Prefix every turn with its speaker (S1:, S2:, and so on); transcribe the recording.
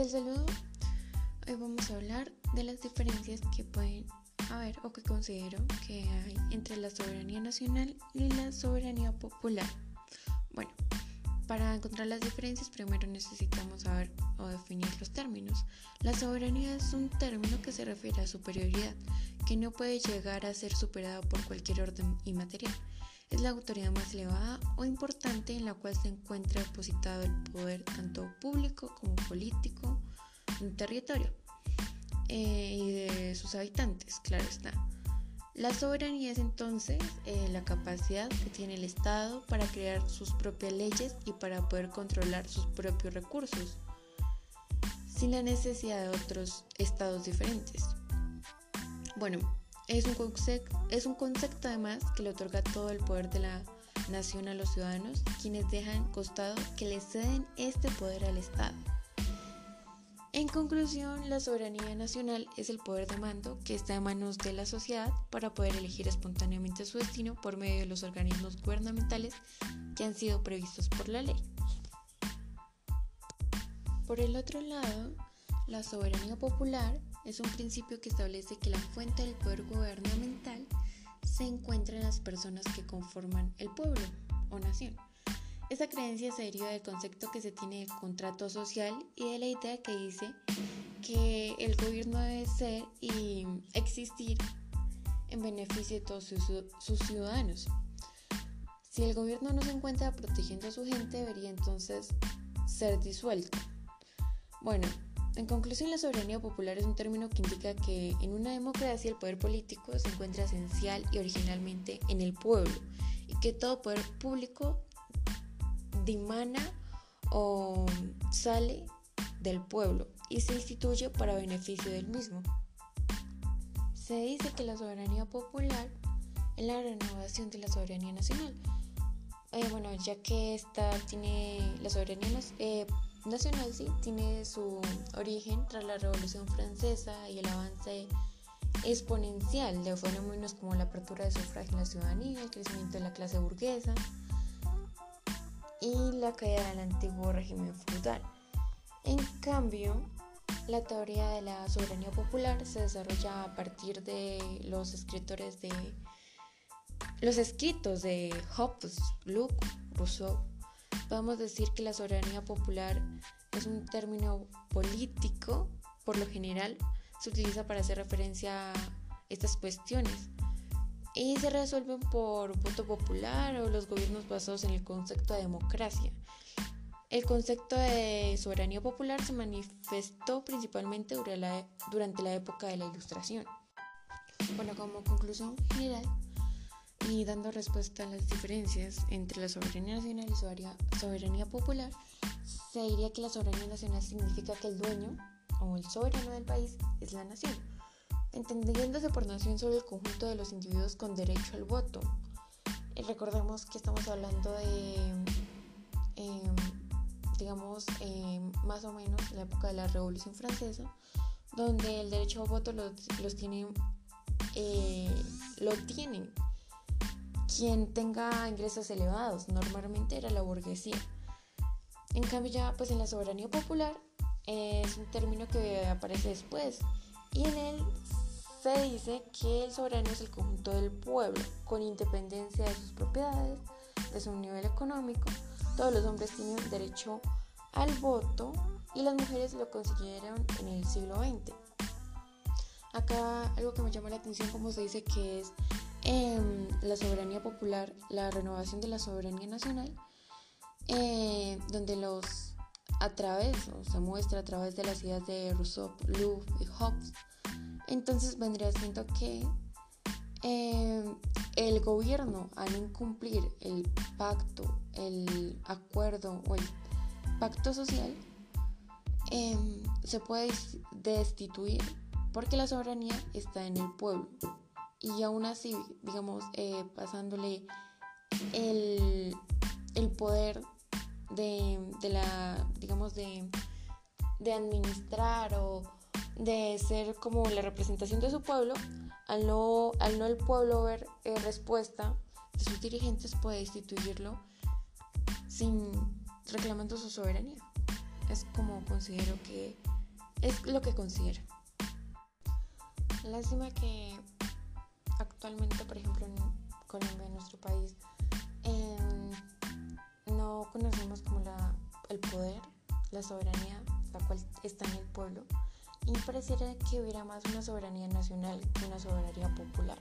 S1: Cordial saludo. Hoy vamos a hablar de las diferencias que pueden haber o que considero que hay entre la soberanía nacional y la soberanía popular. Bueno, para encontrar las diferencias primero necesitamos saber o definir los términos. La soberanía es un término que se refiere a superioridad, que no puede llegar a ser superada por cualquier orden inmaterial es la autoridad más elevada o importante en la cual se encuentra depositado el poder tanto público como político en un territorio eh, y de sus habitantes, claro está. La soberanía es entonces eh, la capacidad que tiene el Estado para crear sus propias leyes y para poder controlar sus propios recursos, sin la necesidad de otros estados diferentes. Bueno, es un, concepto, además que le otorga todo el poder de la nación a los ciudadanos, quienes dejan costado que le ceden este poder al Estado. En conclusión, la soberanía nacional es el poder de mando que está en manos de la sociedad para poder elegir espontáneamente su destino por medio de los organismos gubernamentales que han sido previstos por la ley. Por el otro lado, la soberanía popular es un principio que establece que la fuente del poder gubernamental se encuentra en las personas que conforman el pueblo o nación. Esta creencia se deriva del concepto que se tiene de contrato social y de la idea que dice que el gobierno debe ser y existir en beneficio de todos sus, sus ciudadanos. Si el gobierno no se encuentra protegiendo a su gente, debería entonces ser disuelto. Bueno, en conclusión, la soberanía popular es un término que indica que en una democracia el poder político se encuentra esencial y originalmente en el pueblo y que todo poder público dimana o sale del pueblo y se instituye para beneficio del mismo. Se dice que la soberanía popular es la renovación de la soberanía nacional. Eh, bueno, ya que esta tiene la soberanía eh, nacional sí tiene su origen tras la Revolución Francesa y el avance exponencial de fenómenos como la apertura de sufragio en la ciudadanía, el crecimiento de la clase burguesa y la caída del antiguo régimen feudal. En cambio, la teoría de la soberanía popular se desarrolla a partir de los escritores de los escritos de Hobbes, Locke, Rousseau podemos decir que la soberanía popular es un término político, por lo general se utiliza para hacer referencia a estas cuestiones y se resuelven por voto popular o los gobiernos basados en el concepto de democracia. El concepto de soberanía popular se manifestó principalmente durante la época de la Ilustración. Bueno, como conclusión general, y dando respuesta a las diferencias entre la soberanía nacional y soberanía popular, se diría que la soberanía nacional significa que el dueño o el soberano del país es la nación, entendiéndose por nación sobre el conjunto de los individuos con derecho al voto. Y recordemos que estamos hablando de, em, digamos, em, más o menos la época de la Revolución Francesa, donde el derecho al voto los, los tienen, eh, lo tienen quien tenga ingresos elevados, normalmente era la burguesía. En cambio ya pues en la soberanía popular es un término que aparece después y en él se dice que el soberano es el conjunto del pueblo, con independencia de sus propiedades, de su nivel económico. Todos los hombres tienen derecho al voto y las mujeres lo consiguieron en el siglo XX. Acá algo que me llama la atención como se dice que es Em, la soberanía popular, la renovación de la soberanía nacional, eh, donde los a través, o se muestra a través de las ideas de Rousseau, Louvre y Hobbes, entonces vendría siendo que em, el gobierno al incumplir el pacto, el acuerdo o el pacto social, em, se puede destituir porque la soberanía está en el pueblo y aún así, digamos, eh, pasándole el, poder de, la, digamos, de, administrar o de ser como la representación de su pueblo, al no, al no el pueblo ver eh, respuesta de sus dirigentes puede destituirlo sin reclamando su soberanía. Es como considero que Es lo que considero. Lástima que actualmente, por ejemplo, en Colombia, en nuestro país, no conocemos como la, el poder, la soberanía, la cual está en el pueblo, y pareciera que hubiera más una soberanía nacional que una soberanía popular.